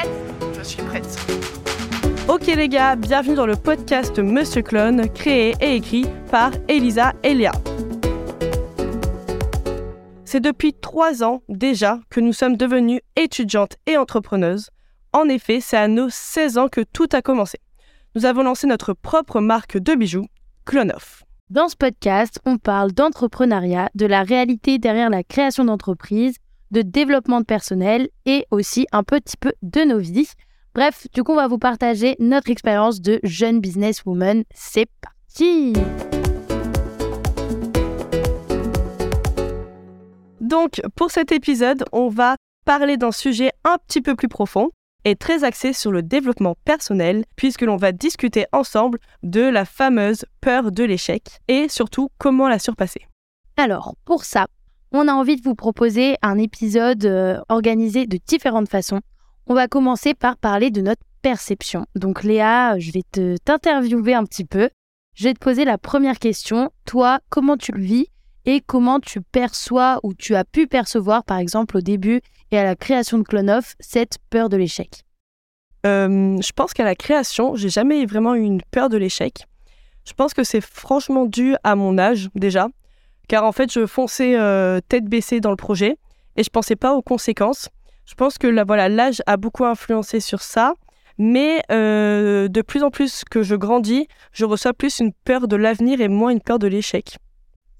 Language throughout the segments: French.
Prête? Je suis prête. Ok les gars, bienvenue dans le podcast Monsieur Clone, créé et écrit par Elisa et Léa. C'est depuis trois ans déjà que nous sommes devenues étudiantes et entrepreneuses. En effet, c'est à nos 16 ans que tout a commencé. Nous avons lancé notre propre marque de bijoux, Clonoff. Dans ce podcast, on parle d'entrepreneuriat, de la réalité derrière la création d'entreprises, de développement de personnel et aussi un petit peu de nos vies. Bref, du coup, on va vous partager notre expérience de jeune businesswoman. C'est parti! Donc, pour cet épisode, on va parler d'un sujet un petit peu plus profond et très axé sur le développement personnel, puisque l'on va discuter ensemble de la fameuse peur de l'échec et surtout comment la surpasser. Alors, pour ça, on a envie de vous proposer un épisode euh, organisé de différentes façons. On va commencer par parler de notre perception. Donc Léa, je vais te t'interviewer un petit peu. Je vais te poser la première question. Toi, comment tu le vis et comment tu perçois ou tu as pu percevoir, par exemple, au début et à la création de Clonoff, cette peur de l'échec? Euh, je pense qu'à la création, j'ai jamais vraiment eu une peur de l'échec. Je pense que c'est franchement dû à mon âge déjà, car en fait, je fonçais euh, tête baissée dans le projet et je pensais pas aux conséquences. Je pense que là, voilà, l'âge a beaucoup influencé sur ça, mais euh, de plus en plus que je grandis, je reçois plus une peur de l'avenir et moins une peur de l'échec.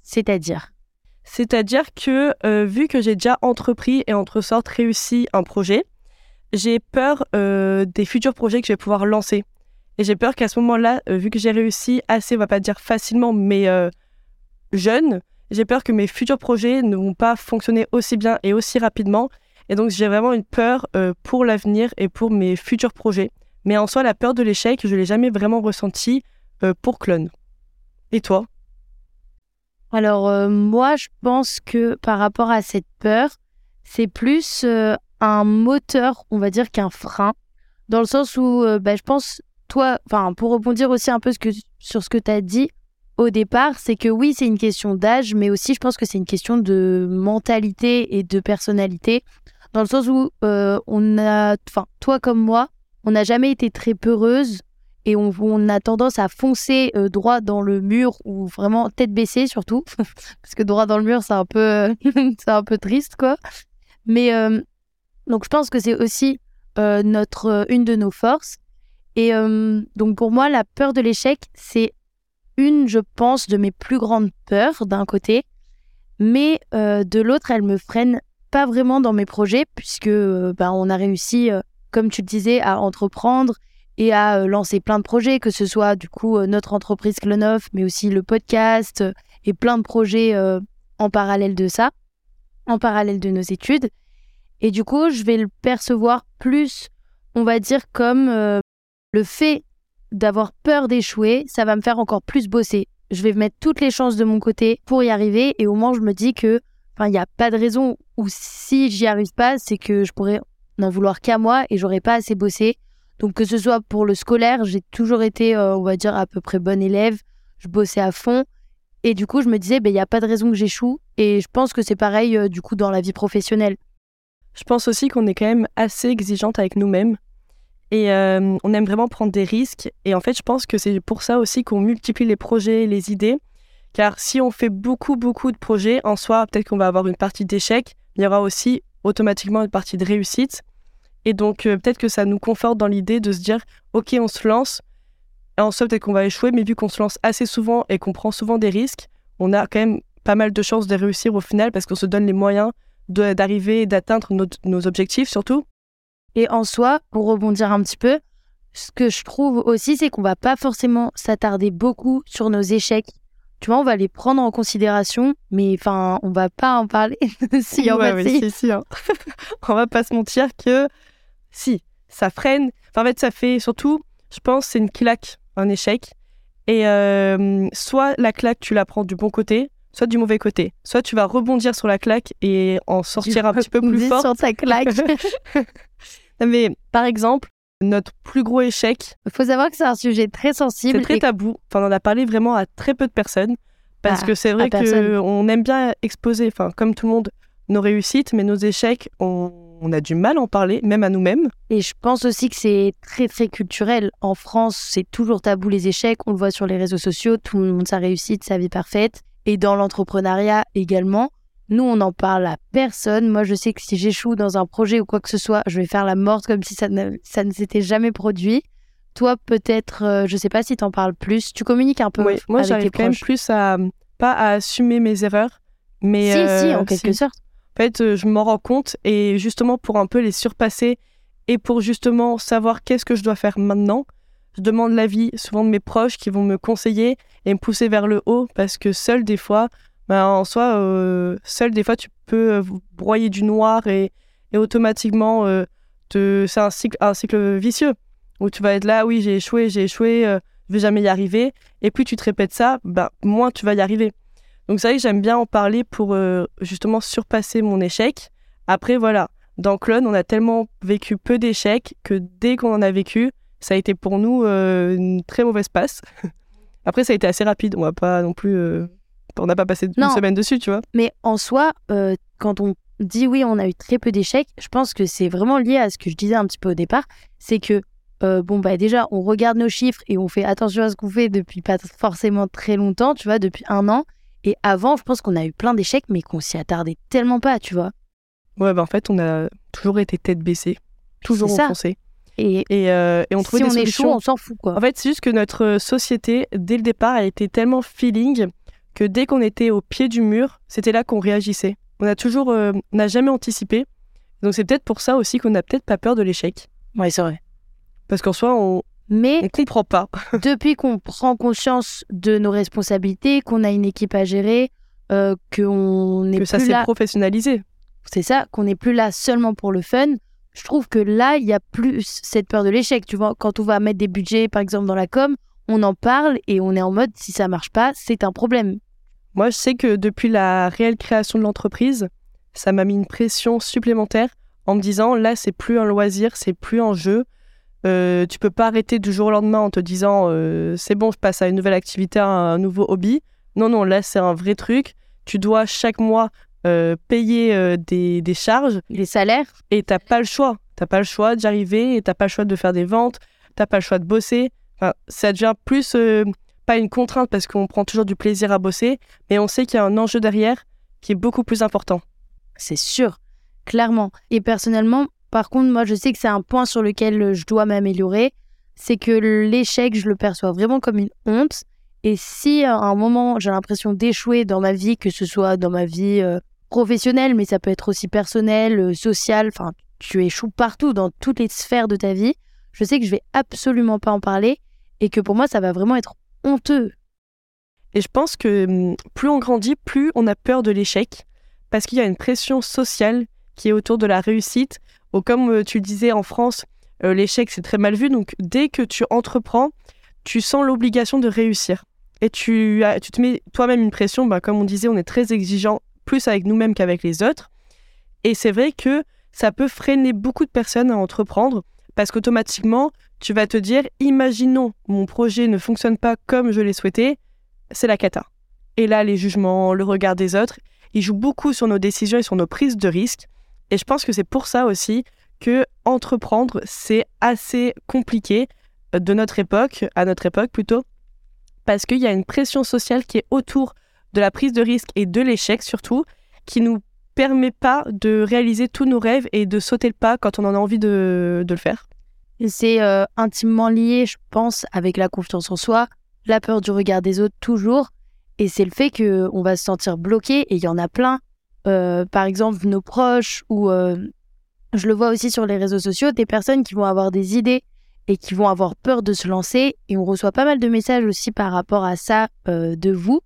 C'est-à-dire? C'est-à-dire que euh, vu que j'ai déjà entrepris et entre sortes réussi un projet, j'ai peur des futurs projets que je vais pouvoir lancer. Et j'ai peur qu'à ce moment-là, vu que j'ai réussi assez, on va pas dire facilement, mais jeune, j'ai peur que mes futurs projets ne vont pas fonctionner aussi bien et aussi rapidement. Et donc j'ai vraiment une peur euh, pour l'avenir et pour mes futurs projets. Mais en soi, la peur de l'échec, je l'ai jamais vraiment ressentie euh, pour Clone. Et toi? Alors euh, moi, je pense que par rapport à cette peur, c'est plus un moteur, on va dire, qu'un frein, dans le sens où bah, je pense, toi, pour rebondir aussi un peu sur ce que tu as dit au départ, c'est que oui, c'est une question d'âge, mais aussi je pense que c'est une question de mentalité et de personnalité, dans le sens où euh, on a, enfin, toi comme moi, on n'a jamais été très peureuse et on, a tendance à foncer euh, droit dans le mur ou vraiment tête baissée surtout parce que droit dans le mur c'est un peu c'est un peu triste quoi. Mais euh, donc je pense que c'est aussi notre une de nos forces. Et donc pour moi la peur de l'échec c'est une je pense de mes plus grandes peurs d'un côté mais euh, de l'autre elle me freine pas vraiment dans mes projets puisque euh, ben, on a réussi euh, comme tu le disais à entreprendre et à euh, lancer plein de projets, que ce soit du coup notre entreprise Clonoff, mais aussi le podcast et plein de projets en parallèle de ça, en parallèle de nos études. Et du coup, je vais le percevoir plus, on va dire, comme le fait d'avoir peur d'échouer, ça va me faire encore plus bosser. Je vais mettre toutes les chances de mon côté pour y arriver et au moins je me dis que, enfin, il n'y a pas de raison où si j'y arrive pas, c'est que je pourrais n'en vouloir qu'à moi et j'aurais pas assez bossé. Donc que ce soit pour le scolaire, j'ai toujours été, euh, on va dire, à peu près bonne élève. Je bossais à fond. Et du coup, je me disais, ben, il n'y a pas de raison que j'échoue. Et je pense que c'est pareil, euh, du coup, dans la vie professionnelle. Je pense aussi qu'on est quand même assez exigeante avec nous-mêmes et euh, on aime vraiment prendre des risques. Et en fait, je pense que c'est pour ça aussi qu'on multiplie les projets, les idées. Car si on fait beaucoup, beaucoup de projets, en soi, peut-être qu'on va avoir une partie d'échec, mais il y aura aussi automatiquement une partie de réussite. Et donc, euh, peut-être que ça nous conforte dans l'idée de se dire, OK, on se lance. Et en soi, peut-être qu'on va échouer, mais vu qu'on se lance assez souvent et qu'on prend souvent des risques, on a quand même pas mal de chances de réussir au final parce qu'on se donne les moyens d'arriver et d'atteindre nos objectifs surtout. Et en soi, pour rebondir un petit peu, ce que je trouve aussi, c'est qu'on va pas forcément s'attarder beaucoup sur nos échecs tu vois, on va les prendre en considération, mais enfin, on va pas en parler. si, Ouais, va ouais, si, si, hein. on va pas se mentir que si, ça freine. Enfin, en fait, ça fait surtout, je pense, c'est une claque, un échec. Et euh, soit la claque, tu la prends du bon côté, soit du mauvais côté. Soit tu vas rebondir sur la claque et en sortir un petit peu plus fort. sur ta claque. Mais par exemple, notre plus gros échec, Il faut savoir que c'est un sujet très sensible. c'est très et- tabou. Enfin, on en a parlé vraiment à très peu de personnes. Parce Ah, que c'est vrai qu'on aime bien exposer, enfin, comme tout le monde, nos réussites, mais nos échecs, on, on a du mal à en parler, même à nous-mêmes. Et je pense aussi que c'est très très culturel. En France, c'est toujours tabou les échecs. On le voit sur les réseaux sociaux. Tout le monde sa réussite, sa vie parfaite. Et dans l'entrepreneuriat également. Nous, on n'en parle à personne. Moi, je sais que si j'échoue dans un projet ou quoi que ce soit, je vais faire la morte comme si ça ne, ça ne s'était jamais produit. Toi, peut-être, euh, je sais pas si t'en parles plus. Tu communiques un peu Oui, moi, avec tes j'arrive quand même plus à, pas à assumer mes erreurs, mais. Si, si, euh, en quelque si. sorte. En fait, euh, je m'en rends compte et justement pour un peu les surpasser et pour justement savoir qu'est-ce que je dois faire maintenant, je demande l'avis souvent de mes proches qui vont me conseiller et me pousser vers le haut parce que seul des fois, ben, en soi, euh, seul des fois tu peux euh, broyer du noir et, et automatiquement euh, te... c'est un cycle, un cycle vicieux où tu vas être là, oui j'ai échoué, j'ai échoué, euh, je vais jamais y arriver et plus tu te répètes ça, ben, moins tu vas y arriver. Donc c'est vrai que j'aime bien en parler pour euh, justement surpasser mon échec. Après voilà, dans Clone, on a tellement vécu peu d'échecs que dès qu'on en a vécu, ça a été pour nous euh, une très mauvaise passe. Après ça a été assez rapide, on va pas non plus euh, on n'a pas passé une Non. semaine dessus, tu vois. Mais en soi, euh, quand on dit oui, on a eu très peu d'échecs, je pense que c'est vraiment lié à ce que je disais un petit peu au départ. C'est que, bon, bah déjà, on regarde nos chiffres et on fait attention à ce qu'on fait depuis pas forcément très longtemps, tu vois, depuis un an. Et avant, je pense qu'on a eu plein d'échecs, mais qu'on s'y attardait tellement pas, tu vois. Ouais, bah en fait, on a toujours été tête baissée, toujours enfoncé. Et, Et, euh, et on trouvait si des on échoue, solutions. on s'en fout, quoi. En fait, c'est juste que notre euh, société, dès le départ, a été tellement feeling que dès qu'on était au pied du mur, c'était là qu'on réagissait. On a toujours, euh, on n'a jamais anticipé. Donc c'est peut-être pour ça aussi qu'on n'a peut-être pas peur de l'échec. ouais, c'est vrai. Parce qu'en soi, on Mais ne comprend pas. depuis qu'on prend conscience de nos responsabilités, qu'on a une équipe à gérer, euh, qu'on n'est que ça s'est là professionnalisé. c'est ça, qu'on n'est plus là seulement pour le fun. Je trouve que là, il y a plus cette peur de l'échec. Tu vois, quand on va mettre des budgets, par exemple, dans la com, on en parle et on est en mode si ça marche pas, c'est un problème. Moi, je sais que depuis la réelle création de l'entreprise, ça m'a mis une pression supplémentaire en me disant là, c'est plus un loisir, c'est plus un jeu. Euh, tu peux pas arrêter du jour au lendemain en te disant euh, c'est bon, je passe à une nouvelle activité, à un nouveau hobby. Non, non, là, c'est un vrai truc. Tu dois chaque mois euh, payer euh, des, des charges Les salaires, et t'as pas le choix. T'as pas le choix d'y arriver et t'as pas le choix de faire des ventes. T'as pas le choix de bosser. Enfin, ça devient plus euh, pas une contrainte parce qu'on prend toujours du plaisir à bosser, mais on sait qu'il y a un enjeu derrière qui est beaucoup plus important. c'est sûr, clairement. Et personnellement, par contre, moi, je sais que c'est un point sur lequel je dois m'améliorer. C'est que l'échec, je le perçois vraiment comme une honte. Et si à un moment, j'ai l'impression d'échouer dans ma vie, que ce soit dans ma vie euh, professionnelle, mais ça peut être aussi personnelle, euh, sociale, enfin, tu échoues partout, dans toutes les sphères de ta vie, je sais que je vais absolument pas en parler et que pour moi, ça va vraiment être honteux. Et je pense que hum, plus on grandit, plus on a peur de l'échec parce qu'il y a une pression sociale qui est autour de la réussite. Ou comme euh, tu disais en France, euh, l'échec c'est très mal vu. Donc dès que tu entreprends, tu sens l'obligation de réussir. Et tu, as- tu te mets toi-même une pression. Bah, comme on disait, on est très exigeant plus avec nous-mêmes qu'avec les autres. Et c'est vrai que ça peut freiner beaucoup de personnes à entreprendre parce qu'automatiquement, tu vas te dire, imaginons mon projet ne fonctionne pas comme je l'ai souhaité, c'est la cata. Et là, les jugements, le regard des autres, ils jouent beaucoup sur nos décisions et sur nos prises de risques. Et je pense que c'est pour ça aussi que entreprendre, c'est assez compliqué euh, de notre époque, à notre époque plutôt, parce qu'il y a une pression sociale qui est autour de la prise de risque et de l'échec surtout, qui nous permet pas de réaliser tous nos rêves et de sauter le pas quand on en a envie de, le faire. C'est euh, intimement lié, je pense, avec la confiance en soi, la peur du regard des autres toujours. Et c'est le fait qu'on va se sentir bloqué, et il y en a plein. Euh, par exemple, nos proches, ou euh, je le vois aussi sur les réseaux sociaux, des personnes qui vont avoir des idées et qui vont avoir peur de se lancer. Et on reçoit pas mal de messages aussi par rapport à ça de vous.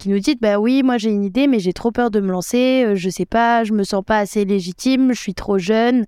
Qui nous dites bah oui, moi j'ai une idée, mais j'ai trop peur de me lancer, euh, je sais pas, je me sens pas assez légitime, je suis trop jeune.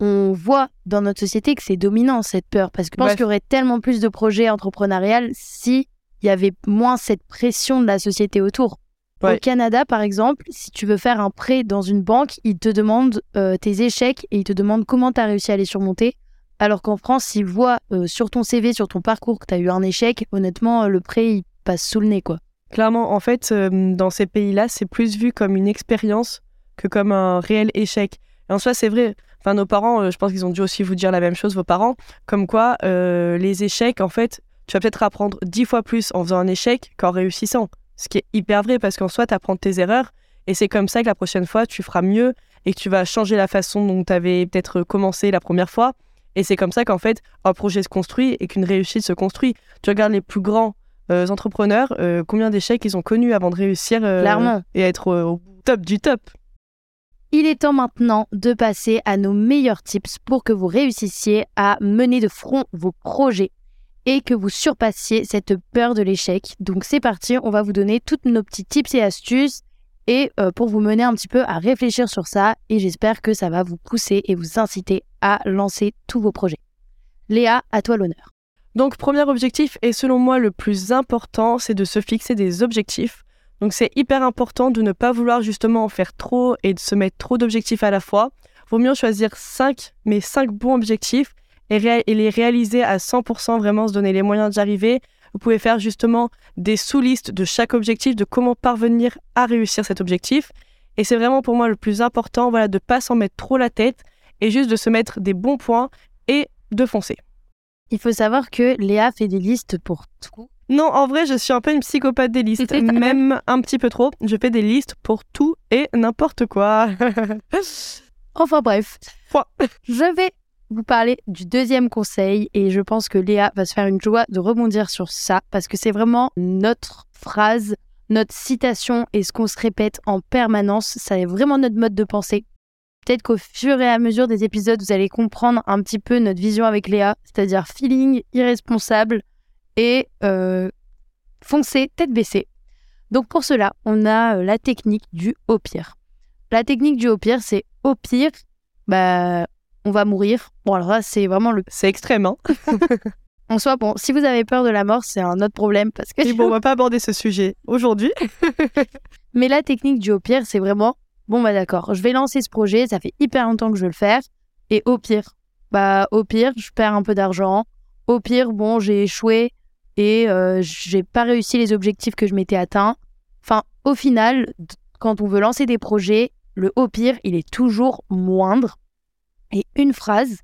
On voit dans notre société que c'est dominant cette peur parce que je pense qu'il y aurait tellement plus de projets entrepreneuriales si il y avait moins cette pression de la société autour. Ouais. Au Canada, par exemple, si tu veux faire un prêt dans une banque, ils te demandent euh, tes échecs et ils te demandent comment tu as réussi à les surmonter. Alors qu'en France, s'ils voient euh, sur ton CV, sur ton parcours que tu as eu un échec, honnêtement, le prêt, il passe sous le nez, quoi. Clairement, en fait, euh, dans ces pays-là, c'est plus vu comme une expérience que comme un réel échec. Et en soi, c'est vrai. Enfin, nos parents, euh, je pense qu'ils ont dû aussi vous dire la même chose, vos parents, comme quoi euh, les échecs, en fait, tu vas peut-être apprendre dix fois plus en faisant un échec qu'en réussissant. Ce qui est hyper vrai parce qu'en soi, tu apprends tes erreurs et c'est comme ça que la prochaine fois, tu feras mieux et que tu vas changer la façon dont tu avais peut-être commencé la première fois. Et c'est comme ça qu'en fait, un projet se construit et qu'une réussite se construit. Tu regardes les plus grands euh, entrepreneurs, euh, combien d'échecs ils ont connus avant de réussir euh, Clairement. et être au top du top. Il est temps maintenant de passer à nos meilleurs tips pour que vous réussissiez à mener de front vos projets et que vous surpassiez cette peur de l'échec. Donc c'est parti, on va vous donner toutes nos petits tips et astuces et euh, pour vous mener un petit peu à réfléchir sur ça et j'espère que ça va vous pousser et vous inciter à lancer tous vos projets. Léa, à toi l'honneur. Donc, premier objectif, et selon moi le plus important, c'est de se fixer des objectifs. Donc, c'est hyper important de ne pas vouloir justement en faire trop et de se mettre trop d'objectifs à la fois. Vaut mieux choisir 5, mais 5 bons objectifs et, les réaliser à 100%, vraiment se donner les moyens d'y arriver. Vous pouvez faire justement des sous-listes de chaque objectif, de comment parvenir à réussir cet objectif. Et c'est vraiment pour moi le plus important, voilà, de pas s'en mettre trop la tête et juste de se mettre des bons points et de foncer. Il faut savoir que Léa fait des listes pour tout. Non, en vrai, je suis un peu une psychopathe des listes, même un petit peu trop. Je fais des listes pour tout et n'importe quoi. Enfin bref, je vais vous parler du deuxième conseil et je pense que Léa va se faire une joie de rebondir sur ça parce que c'est vraiment notre phrase, notre citation et ce qu'on se répète en permanence. Ça est vraiment notre mode de pensée. Peut-être qu'au fur et à mesure des épisodes, vous allez comprendre un petit peu notre vision avec Léa, c'est-à-dire feeling irresponsable et euh, foncer tête baissée. Donc pour cela, on a euh, la technique du au pire. La technique du au pire, c'est au pire, bah, on va mourir. Bon, alors là, c'est vraiment le. C'est extrême, hein En soi, bon, si vous avez peur de la mort, c'est un autre problème parce que. Et bon, on va pas aborder ce sujet aujourd'hui. Mais la technique du au pire, c'est vraiment bon, bah d'accord, je vais lancer ce projet, ça fait hyper longtemps que je veux le faire. Et au pire, bah, au pire, je perds un peu d'argent. Au pire, bon, j'ai échoué et euh, j'ai pas réussi les objectifs que je m'étais atteints. Enfin, au final, quand on veut lancer des projets, le au pire, il est toujours moindre. Et une phrase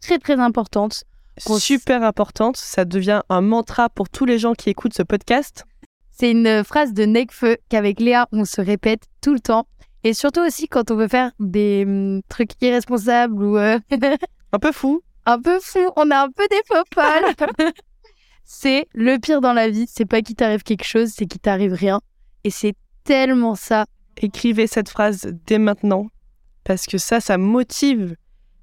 très très importante, Super importante, ça devient un mantra pour tous les gens qui écoutent ce podcast. c'est une phrase de Nekfeu qu'avec Léa, on se répète tout le temps. Et surtout aussi quand on veut faire des hum, trucs irresponsables ou euh, Un peu fou. un peu fou, on a un peu des faux c'est le pire dans la vie, c'est pas qu'il t'arrive quelque chose, c'est qu'il t'arrive rien. Et c'est tellement ça. Écrivez cette phrase dès maintenant. Parce que ça, ça motive.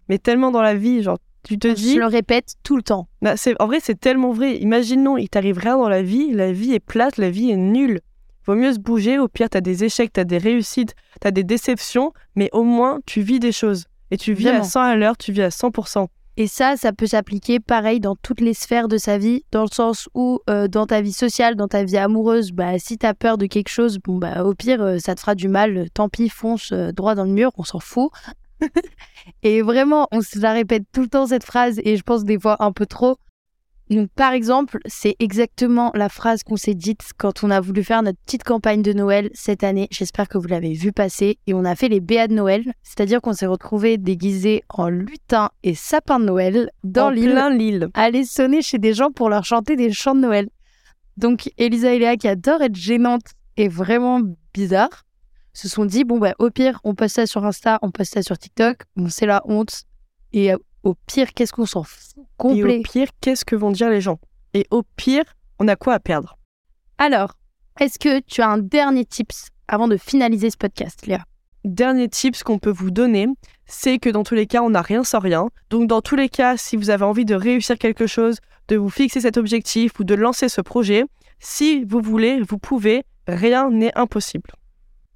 Mais tellement dans la vie, genre, tu te Je dis... le répète tout le temps. Bah, en vrai, c'est tellement vrai. Imaginons, il t'arrive rien dans la vie, la vie est plate, la vie est nulle. Vaut mieux se bouger, au pire, t'as des échecs, t'as des réussites, t'as des déceptions, mais au moins, tu vis des choses. Et tu vis Vraiment. à 100 à l'heure, tu vis à 100%. Et ça, ça peut s'appliquer pareil dans toutes les sphères de sa vie, dans le sens où euh, dans ta vie sociale, dans ta vie amoureuse, bah, si t'as peur de quelque chose, bon bah au pire, euh, ça te fera du mal, tant pis, fonce euh, droit dans le mur, on s'en fout. et vraiment, on se la répète tout le temps cette phrase, et je pense des fois un peu trop. Donc par exemple, c'est exactement la phrase qu'on s'est dite quand on a voulu faire notre petite campagne de Noël cette année. J'espère que vous l'avez vu passer. Et on a fait les BA de Noël, c'est-à-dire qu'on s'est retrouvés déguisés en lutin et sapin de Noël dans l'île. aller sonner chez des gens pour leur chanter des chants de Noël. Donc Elisa et Léa, qui adorent être gênantes et vraiment bizarres, se sont dit bon bah au pire on poste ça sur Insta, on poste ça sur TikTok, bon c'est la honte. Et euh, au pire qu'est-ce qu'on s'en fout Et au pire, qu'est-ce que vont dire les gens? Et au pire, on a quoi à perdre? Alors, est-ce que tu as un dernier tips avant de finaliser ce podcast, Léa? Dernier tips qu'on peut vous donner, c'est que dans tous les cas, on n'a rien sans rien. Donc dans tous les cas, si vous avez envie de réussir quelque chose, de vous fixer cet objectif ou de lancer ce projet, si vous voulez, vous pouvez, rien n'est impossible.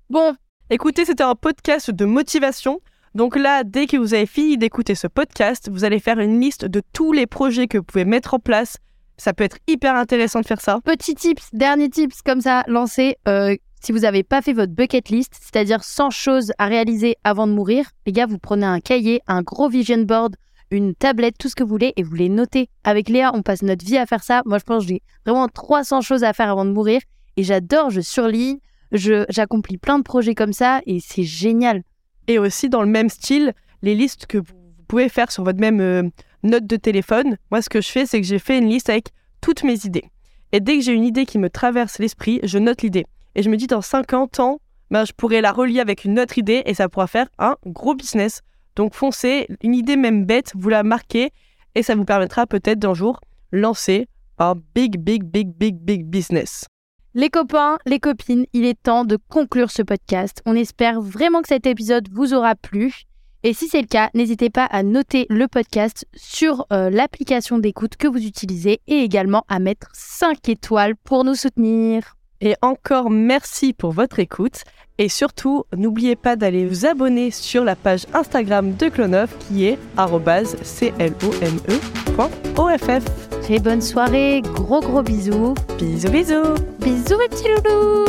Bon, Écoutez, c'était un podcast de motivation. Donc là, dès que vous avez fini d'écouter ce podcast, vous allez faire une liste de tous les projets que vous pouvez mettre en place. Ça peut être hyper intéressant de faire ça. Petit tips, dernier tips comme ça, lancez. euh, si vous n'avez pas fait votre bucket list, c'est-à-dire 100 choses à réaliser avant de mourir, les gars, vous prenez un cahier, un gros vision board, une tablette, tout ce que vous voulez, et vous les notez. Avec Léa, on passe notre vie à faire ça. Moi, je pense que j'ai vraiment 300 choses à faire avant de mourir. Et j'adore, je surligne, j'accomplis plein de projets comme ça, et c'est génial. Et aussi dans le même style, les listes que vous pouvez faire sur votre même euh, note de téléphone. Moi, ce que je fais, c'est que j'ai fait une liste avec toutes mes idées. Et dès que j'ai une idée qui me traverse l'esprit, je note l'idée. Et je me dis, dans 50 ans, ben, je pourrais la relier avec une autre idée et ça pourra faire un gros business. Donc foncez, une idée même bête, vous la marquez et ça vous permettra peut-être d'un jour lancer un big, big, big, big, big business. Les copains, les copines, il est temps de conclure ce podcast. On espère vraiment que cet épisode vous aura plu. Et si c'est le cas, n'hésitez pas à noter le podcast sur euh, l'application d'écoute que vous utilisez et également à mettre 5 étoiles pour nous soutenir. Et encore merci pour votre écoute. Et surtout, n'oubliez pas d'aller vous abonner sur la page Instagram de Clonov qui est @clone.off. Très bonne soirée, gros gros bisous. Bisous bisous Bisous mes petits loulous